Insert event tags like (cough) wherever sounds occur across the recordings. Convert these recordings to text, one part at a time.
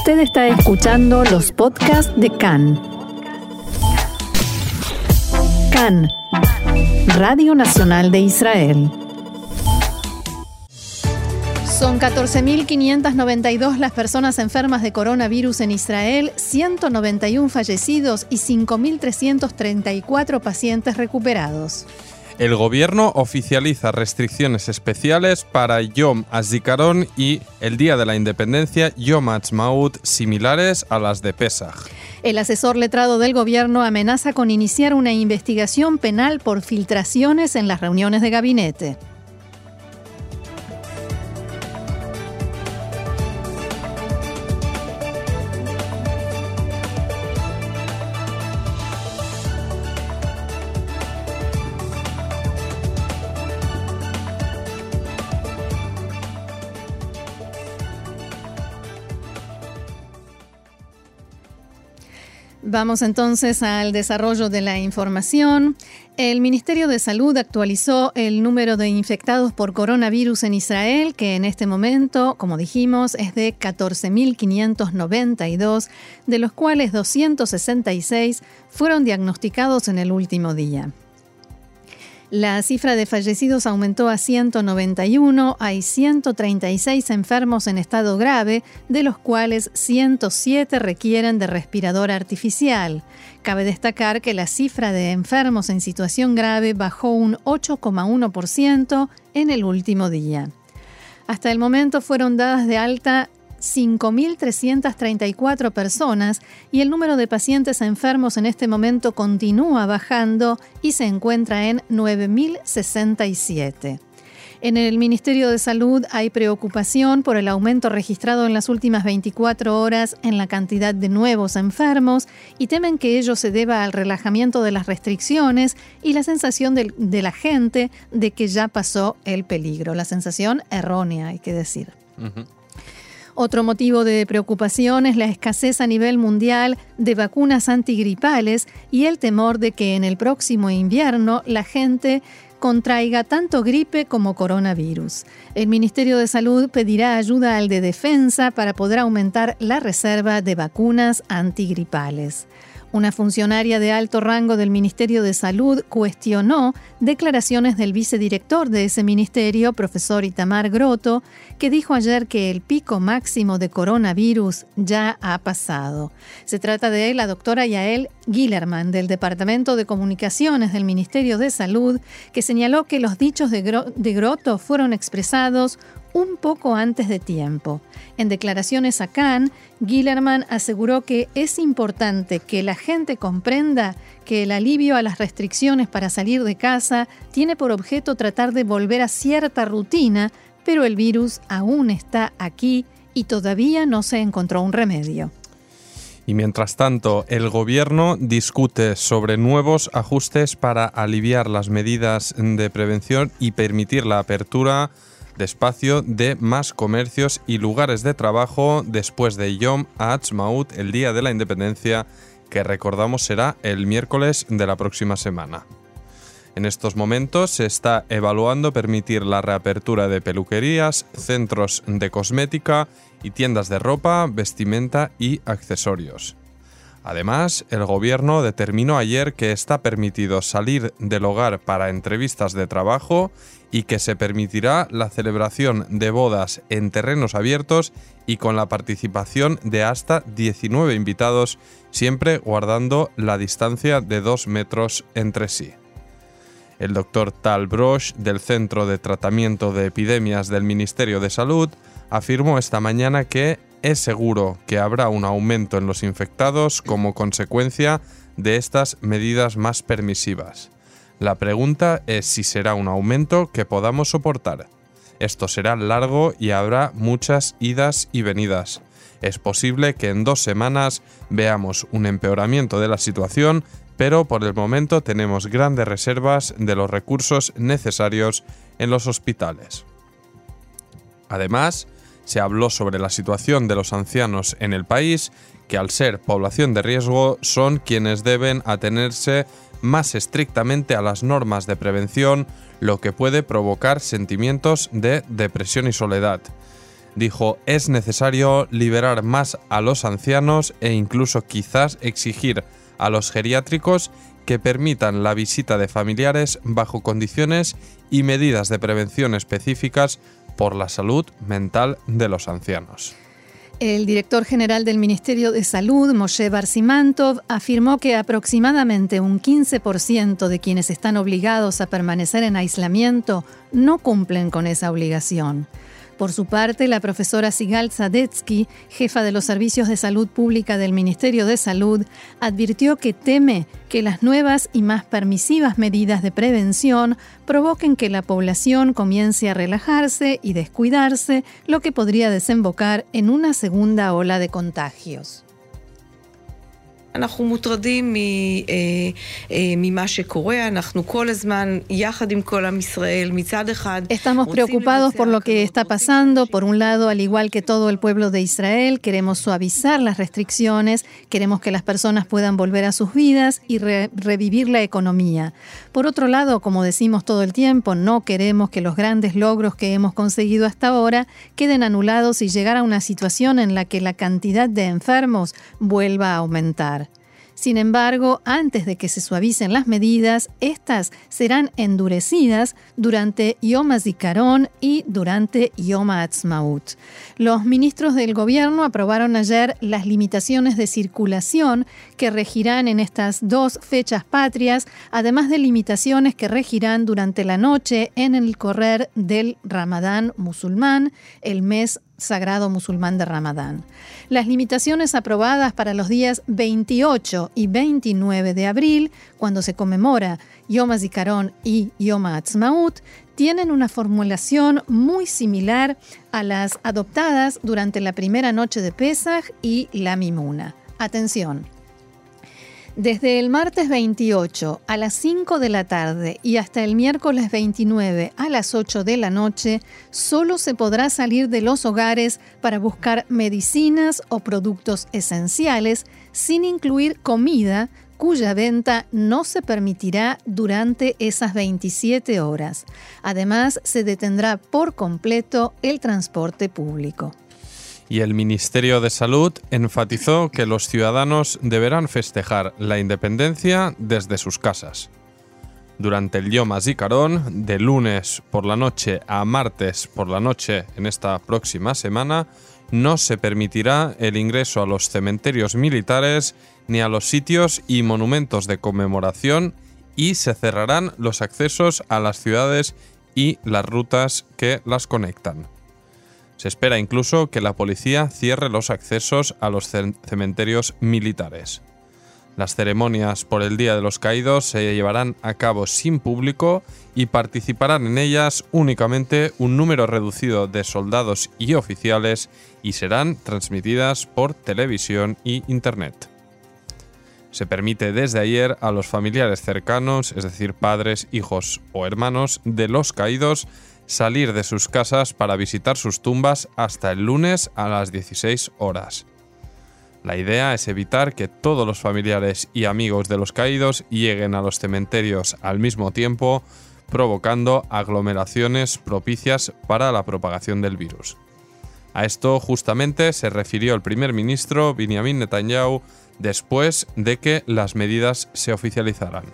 Usted está escuchando los podcasts de CAN. CAN, Radio Nacional de Israel. Son 14.592 las personas enfermas de coronavirus en Israel, 191 fallecidos y 5.334 pacientes recuperados. El gobierno oficializa restricciones especiales para Yom HaZikaron y el Día de la Independencia Yom HaTzmaut similares a las de Pesach. El asesor letrado del gobierno amenaza con iniciar una investigación penal por filtraciones en las reuniones de gabinete. Vamos entonces al desarrollo de la información. El Ministerio de Salud actualizó el número de infectados por coronavirus en Israel, que en este momento, como dijimos, es de 14.592, de los cuales 266 fueron diagnosticados en el último día. La cifra de fallecidos aumentó a 191, hay 136 enfermos en estado grave, de los cuales 107 requieren de respirador artificial. Cabe destacar que la cifra de enfermos en situación grave bajó un 8,1% en el último día. Hasta el momento fueron dadas de alta 5.334 personas y el número de pacientes enfermos en este momento continúa bajando y se encuentra en 9.067. En el Ministerio de Salud hay preocupación por el aumento registrado en las últimas 24 horas en la cantidad de nuevos enfermos y temen que ello se deba al relajamiento de las restricciones y la sensación de, la gente de que ya pasó el peligro. La sensación errónea, hay que decir. Otro motivo de preocupación es la escasez a nivel mundial de vacunas antigripales y el temor de que en el próximo invierno la gente contraiga tanto gripe como coronavirus. El Ministerio de Salud pedirá ayuda al de defensa para poder aumentar la reserva de vacunas antigripales. Una funcionaria de alto rango del Ministerio de Salud cuestionó declaraciones del vicedirector de ese ministerio, profesor Itamar Groto, que dijo ayer que el pico máximo de coronavirus ya ha pasado. Se trata de la doctora Yael Gillerman, del Departamento de Comunicaciones del Ministerio de Salud, que señaló que los dichos de, Groto fueron expresados un poco antes de tiempo. En declaraciones a Cannes, Gillerman aseguró que es importante que la gente comprenda que el alivio a las restricciones para salir de casa tiene por objeto tratar de volver a cierta rutina, pero el virus aún está aquí y todavía no se encontró un remedio. Y mientras tanto, el gobierno discute sobre nuevos ajustes para aliviar las medidas de prevención y permitir la apertura espacio de más comercios y lugares de trabajo después de Yom Ha'atzmaut, el Día de la Independencia, que recordamos será el miércoles de la próxima semana. En estos momentos se está evaluando permitir la reapertura de peluquerías, centros de cosmética y tiendas de ropa, vestimenta y accesorios. Además, el gobierno determinó ayer que está permitido salir del hogar para entrevistas de trabajo y que se permitirá la celebración de bodas en terrenos abiertos y con la participación de hasta 19 invitados, siempre guardando la distancia de 2 metros entre sí. El doctor Tal Broch, del Centro de Tratamiento de Epidemias del Ministerio de Salud, afirmó esta mañana que es seguro que habrá un aumento en los infectados como consecuencia de estas medidas más permisivas. La pregunta es si será un aumento que podamos soportar. Esto será largo y habrá muchas idas y venidas. Es posible que en dos semanas veamos un empeoramiento de la situación, pero por el momento tenemos grandes reservas de los recursos necesarios en los hospitales. Además, se habló sobre la situación de los ancianos en el país, que al ser población de riesgo son quienes deben atenerse más estrictamente a las normas de prevención, lo que puede provocar sentimientos de depresión y soledad. Dijo, es necesario liberar más a los ancianos e incluso quizás exigir a los geriátricos que permitan la visita de familiares bajo condiciones y medidas de prevención específicas por la salud mental de los ancianos. El director general del Ministerio de Salud, Moshe Barsimantov, afirmó que aproximadamente un 15% de quienes están obligados a permanecer en aislamiento no cumplen con esa obligación. Por su parte, la profesora Sigal Zadetsky, jefa de los servicios de salud pública del Ministerio de Salud, advirtió que teme que las nuevas y más permisivas medidas de prevención provoquen que la población comience a relajarse y descuidarse, lo que podría desembocar en una segunda ola de contagios. Estamos preocupados por lo que está pasando. Por un lado, al igual que todo el pueblo de Israel, queremos suavizar las restricciones, queremos que las personas puedan volver a sus vidas y revivir la economía. Por otro lado, como decimos todo el tiempo, no queremos que los grandes logros que hemos conseguido hasta ahora queden anulados y llegar a una situación en la que la cantidad de enfermos vuelva a aumentar. Sin embargo, antes de que se suavicen las medidas, estas serán endurecidas durante Yom HaZikaron y durante Yom HaAtzmaut. Los ministros del gobierno aprobaron ayer las limitaciones de circulación que regirán en estas dos fechas patrias, además de limitaciones que regirán durante la noche en el correr del Ramadán musulmán, el mes sagrado musulmán de Ramadán. Las limitaciones aprobadas para los días 28 y 29 de abril, cuando se conmemora Yom HaZikaron y Yom HaAtzmaut, tienen una formulación muy similar a las adoptadas durante la primera noche de Pesach y la Mimuna. Atención. Desde el martes 28 a las 5 de la tarde y hasta el miércoles 29 a las 8 de la noche, solo se podrá salir de los hogares para buscar medicinas o productos esenciales sin incluir comida cuya venta no se permitirá durante esas 27 horas. Además, se detendrá por completo el transporte público y el Ministerio de Salud enfatizó que los ciudadanos deberán festejar la independencia desde sus casas. Durante el Yom HaZikaron, de lunes por la noche a martes por la noche en esta próxima semana, no se permitirá el ingreso a los cementerios militares ni a los sitios y monumentos de conmemoración y se cerrarán los accesos a las ciudades y las rutas que las conectan. Se espera incluso que la policía cierre los accesos a los cementerios militares. Las ceremonias por el Día de los Caídos se llevarán a cabo sin público y participarán en ellas únicamente un número reducido de soldados y oficiales y serán transmitidas por televisión y Internet. Se permite desde ayer a los familiares cercanos, es decir, padres, hijos o hermanos de los caídos, salir de sus casas para visitar sus tumbas hasta el lunes a las 16 horas. La idea es evitar que todos los familiares y amigos de los caídos lleguen a los cementerios al mismo tiempo, provocando aglomeraciones propicias para la propagación del virus. A esto justamente se refirió el primer ministro Benjamin Netanyahu después de que las medidas se oficializaran.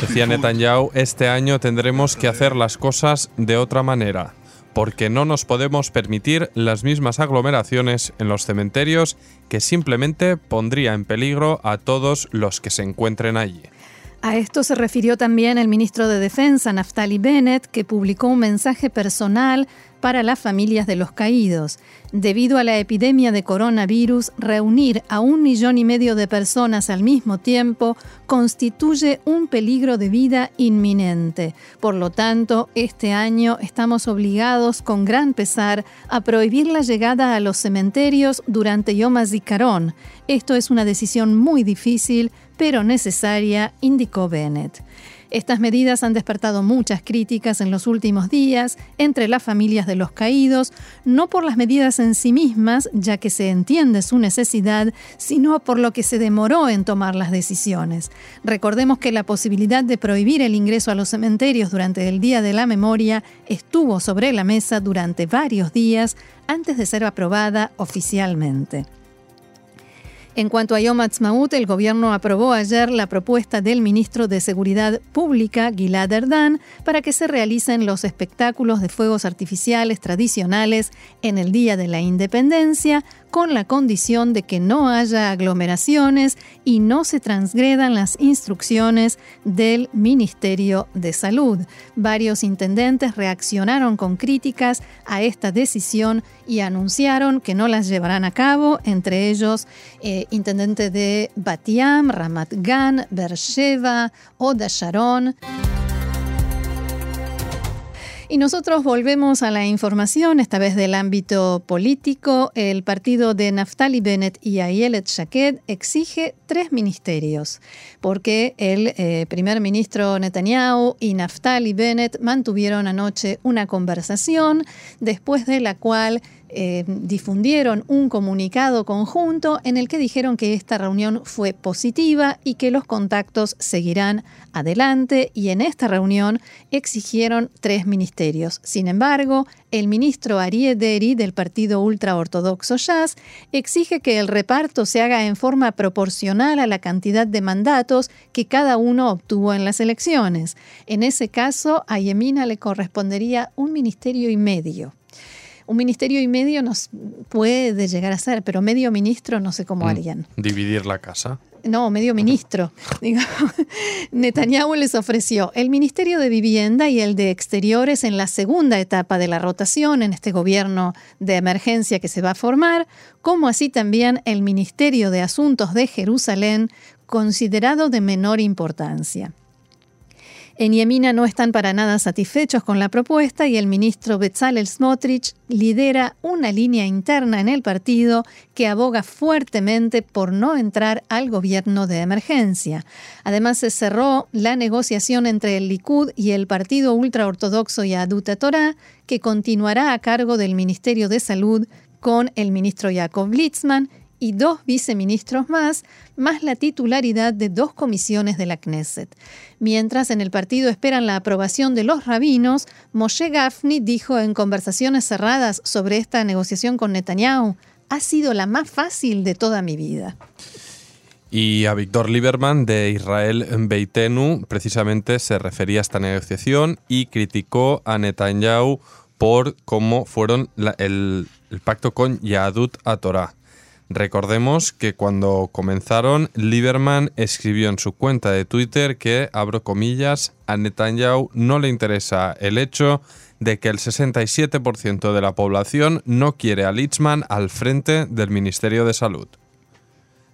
Decía Netanyahu, este año tendremos que hacer las cosas de otra manera, porque no nos podemos permitir las mismas aglomeraciones en los cementerios que simplemente pondría en peligro a todos los que se encuentren allí. A esto se refirió también el ministro de Defensa, Naftali Bennett, que publicó un mensaje personal para las familias de los caídos. Debido a la epidemia de coronavirus, reunir a un millón y medio de personas al mismo tiempo constituye un peligro de vida inminente. Por lo tanto, este año estamos obligados con gran pesar a prohibir la llegada a los cementerios durante Yom HaZikaron. Esto es una decisión muy difícil, pero necesaria, indicó Bennett. Estas medidas han despertado muchas críticas en los últimos días entre las familias de los caídos, no por las medidas en sí mismas, ya que se entiende su necesidad, sino por lo que se demoró en tomar las decisiones. Recordemos que la posibilidad de prohibir el ingreso a los cementerios durante el Día de la Memoria estuvo sobre la mesa durante varios días antes de ser aprobada oficialmente. En cuanto a Yom Ha'atzmaut, el gobierno aprobó ayer la propuesta del ministro de Seguridad Pública, Gilad Erdan, para que se realicen los espectáculos de fuegos artificiales tradicionales en el Día de la Independencia, con la condición de que no haya aglomeraciones y no se transgredan las instrucciones del Ministerio de Salud. Varios intendentes reaccionaron con críticas a esta decisión y anunciaron que no las llevarán a cabo, entre ellos eh, intendente de Batiam, Ramat Gan, Beersheba, Oda Sharon. Y nosotros volvemos a la información, esta vez del ámbito político. El partido de Naftali Bennett y Ayelet Shaked exige tres ministerios, porque el eh, primer ministro Netanyahu y Naftali Bennett mantuvieron anoche una conversación después de la cual eh, difundieron un comunicado conjunto en el que dijeron que esta reunión fue positiva y que los contactos seguirán adelante y en esta reunión exigieron tres ministerios. Sin embargo, el ministro Arieh Deri del partido ultraortodoxo Jazz exige que el reparto se haga en forma proporcional a la cantidad de mandatos que cada uno obtuvo en las elecciones. En ese caso, a Yemina le correspondería un ministerio y medio un ministerio y medio nos puede llegar a ser, pero medio ministro no sé cómo mm. harían. Dividir la casa. No, medio ministro. (laughs) Netanyahu les ofreció el Ministerio de Vivienda y el de Exteriores en la segunda etapa de la rotación en este gobierno de emergencia que se va a formar, como así también el Ministerio de Asuntos de Jerusalén, considerado de menor importancia. En Yemina no están para nada satisfechos con la propuesta y el ministro Bezalel Smotrich lidera una línea interna en el partido que aboga fuertemente por no entrar al gobierno de emergencia. Además, se cerró la negociación entre el Likud y el partido ultraortodoxo Yadut Torah, que continuará a cargo del Ministerio de Salud con el ministro Jacob Litzman y dos viceministros más, más la titularidad de dos comisiones de la Knesset. Mientras en el partido esperan la aprobación de los rabinos, Moshe Gafni dijo en conversaciones cerradas sobre esta negociación con Netanyahu, ha sido la más fácil de toda mi vida. Y a Víctor Lieberman de Israel Beitenu precisamente se refería a esta negociación y criticó a Netanyahu por cómo fueron el, el, pacto con Yadut a. Recordemos que cuando comenzaron, Lieberman escribió en su cuenta de Twitter que, abro comillas, a Netanyahu no le interesa el hecho de que el 67% de la población no quiere a Litzman al frente del Ministerio de Salud.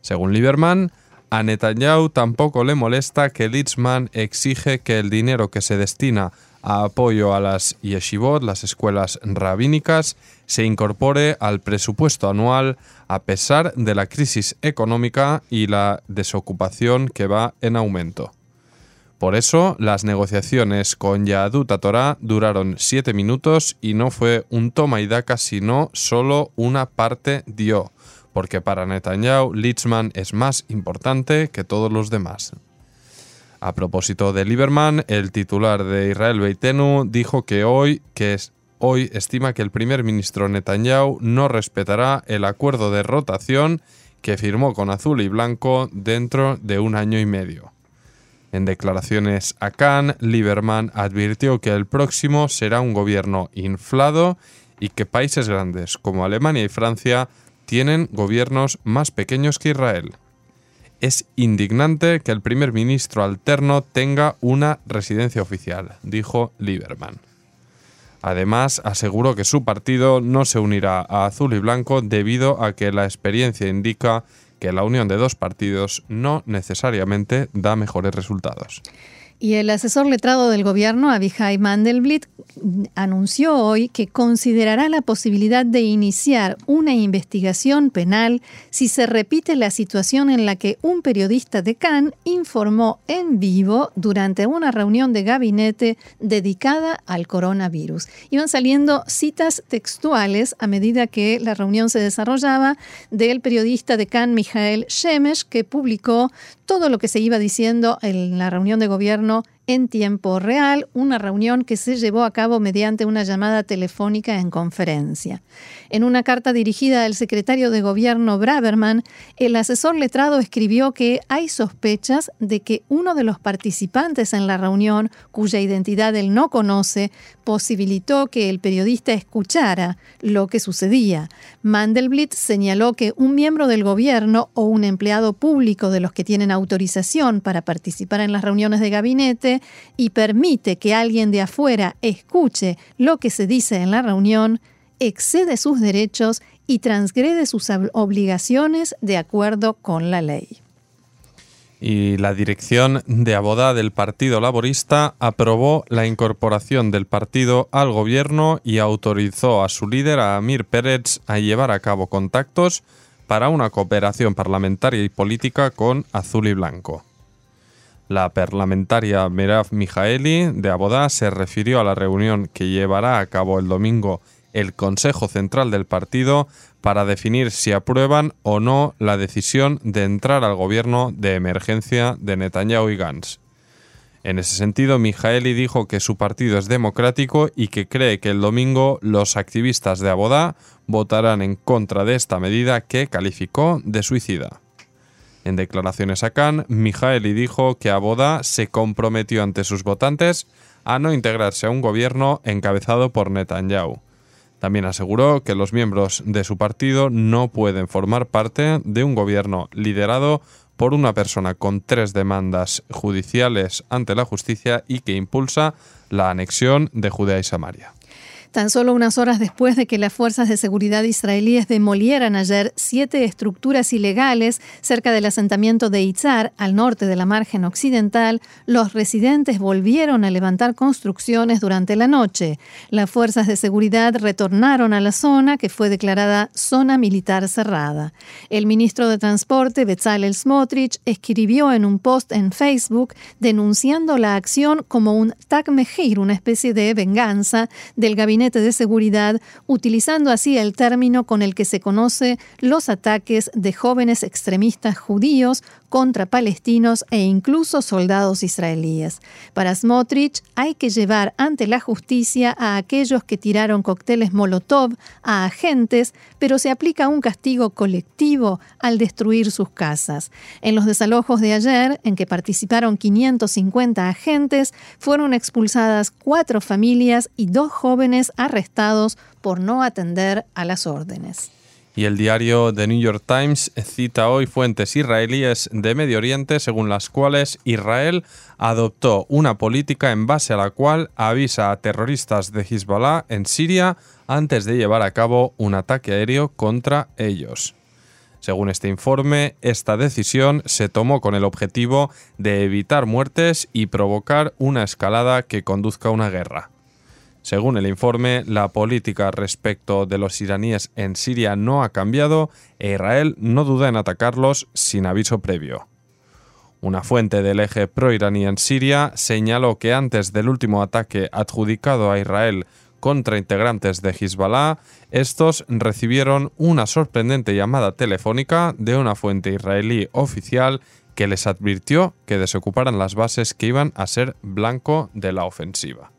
Según Lieberman, a Netanyahu tampoco le molesta que Litzman exige que el dinero que se destina a apoyo a las yeshivot, las escuelas rabínicas, se incorpore al presupuesto anual a pesar de la crisis económica y la desocupación que va en aumento. Por eso, las negociaciones con Yahadut Torah duraron siete minutos y no fue un toma y daca, sino solo una parte dio, porque para Netanyahu Litzman es más importante que todos los demás. A propósito de Lieberman, el titular de Israel Beitenu dijo que hoy, que es, hoy estima que el primer ministro Netanyahu no respetará el acuerdo de rotación que firmó con Azul y Blanco dentro de un año y medio. En declaraciones a Cannes, Lieberman advirtió que el próximo será un gobierno inflado y que países grandes como Alemania y Francia tienen gobiernos más pequeños que Israel es indignante que el primer ministro alterno tenga una residencia oficial, dijo Lieberman. Además, aseguró que su partido no se unirá a Azul y Blanco debido a que la experiencia indica que la unión de dos partidos no necesariamente da mejores resultados. Y el asesor letrado del gobierno, Abihai Mandelblit, anunció hoy que considerará la posibilidad de iniciar una investigación penal si se repite la situación en la que un periodista de Cannes informó en vivo durante una reunión de gabinete dedicada al coronavirus. Iban saliendo citas textuales a medida que la reunión se desarrollaba del periodista de Cannes, Mijael Shemesh, que publicó todo lo que se iba diciendo en la reunión de gobierno interno en tiempo real, una reunión que se llevó a cabo mediante una llamada telefónica en conferencia. En una carta dirigida al secretario de Gobierno Braverman, el asesor letrado escribió que hay sospechas de que uno de los participantes en la reunión, cuya identidad él no conoce, posibilitó que el periodista escuchara lo que sucedía. Mandelblit señaló que un miembro del gobierno o un empleado público de los que tienen autorización para participar en las reuniones de gabinete y permite que alguien de afuera escuche lo que se dice en la reunión, excede sus derechos y transgrede sus obligaciones de acuerdo con la ley. Y la dirección de Abodá del Partido Laborista aprobó la incorporación del partido al gobierno y autorizó a su líder, Amir Pérez, a llevar a cabo contactos para una cooperación parlamentaria y política con Azul y Blanco. La parlamentaria Merav Mijaeli de Abodá se refirió a la reunión que llevará a cabo el domingo el Consejo Central del partido para definir si aprueban o no la decisión de entrar al gobierno de emergencia de Netanyahu y Gantz. En ese sentido, Mijaeli dijo que su partido es democrático y que cree que el domingo los activistas de Abodá votarán en contra de esta medida que calificó de suicida. En declaraciones a Cannes, Mijaeli dijo que Aboda se comprometió ante sus votantes a no integrarse a un gobierno encabezado por Netanyahu. También aseguró que los miembros de su partido no pueden formar parte de un gobierno liderado por una persona con tres demandas judiciales ante la justicia y que impulsa la anexión de Judea y Samaria. Tan solo unas horas después de que las fuerzas de seguridad israelíes demolieran ayer siete estructuras ilegales cerca del asentamiento de Itzar, al norte de la margen occidental, los residentes volvieron a levantar construcciones durante la noche. Las fuerzas de seguridad retornaron a la zona que fue declarada zona militar cerrada. El ministro de Transporte, Bezalel Smotrich, escribió en un post en Facebook denunciando la acción como un tag una especie de venganza del de seguridad, utilizando así el término con el que se conoce los ataques de jóvenes extremistas judíos contra palestinos e incluso soldados israelíes. Para Smotrich hay que llevar ante la justicia a aquellos que tiraron cócteles Molotov a agentes, pero se aplica un castigo colectivo al destruir sus casas. En los desalojos de ayer, en que participaron 550 agentes, fueron expulsadas cuatro familias y dos jóvenes arrestados por no atender a las órdenes. Y el diario The New York Times cita hoy fuentes israelíes de Medio Oriente según las cuales Israel adoptó una política en base a la cual avisa a terroristas de Hezbollah en Siria antes de llevar a cabo un ataque aéreo contra ellos. Según este informe, esta decisión se tomó con el objetivo de evitar muertes y provocar una escalada que conduzca a una guerra. Según el informe, la política respecto de los iraníes en Siria no ha cambiado e Israel no duda en atacarlos sin aviso previo. Una fuente del eje pro-iraní en Siria señaló que antes del último ataque adjudicado a Israel contra integrantes de Hezbollah, estos recibieron una sorprendente llamada telefónica de una fuente israelí oficial que les advirtió que desocuparan las bases que iban a ser blanco de la ofensiva.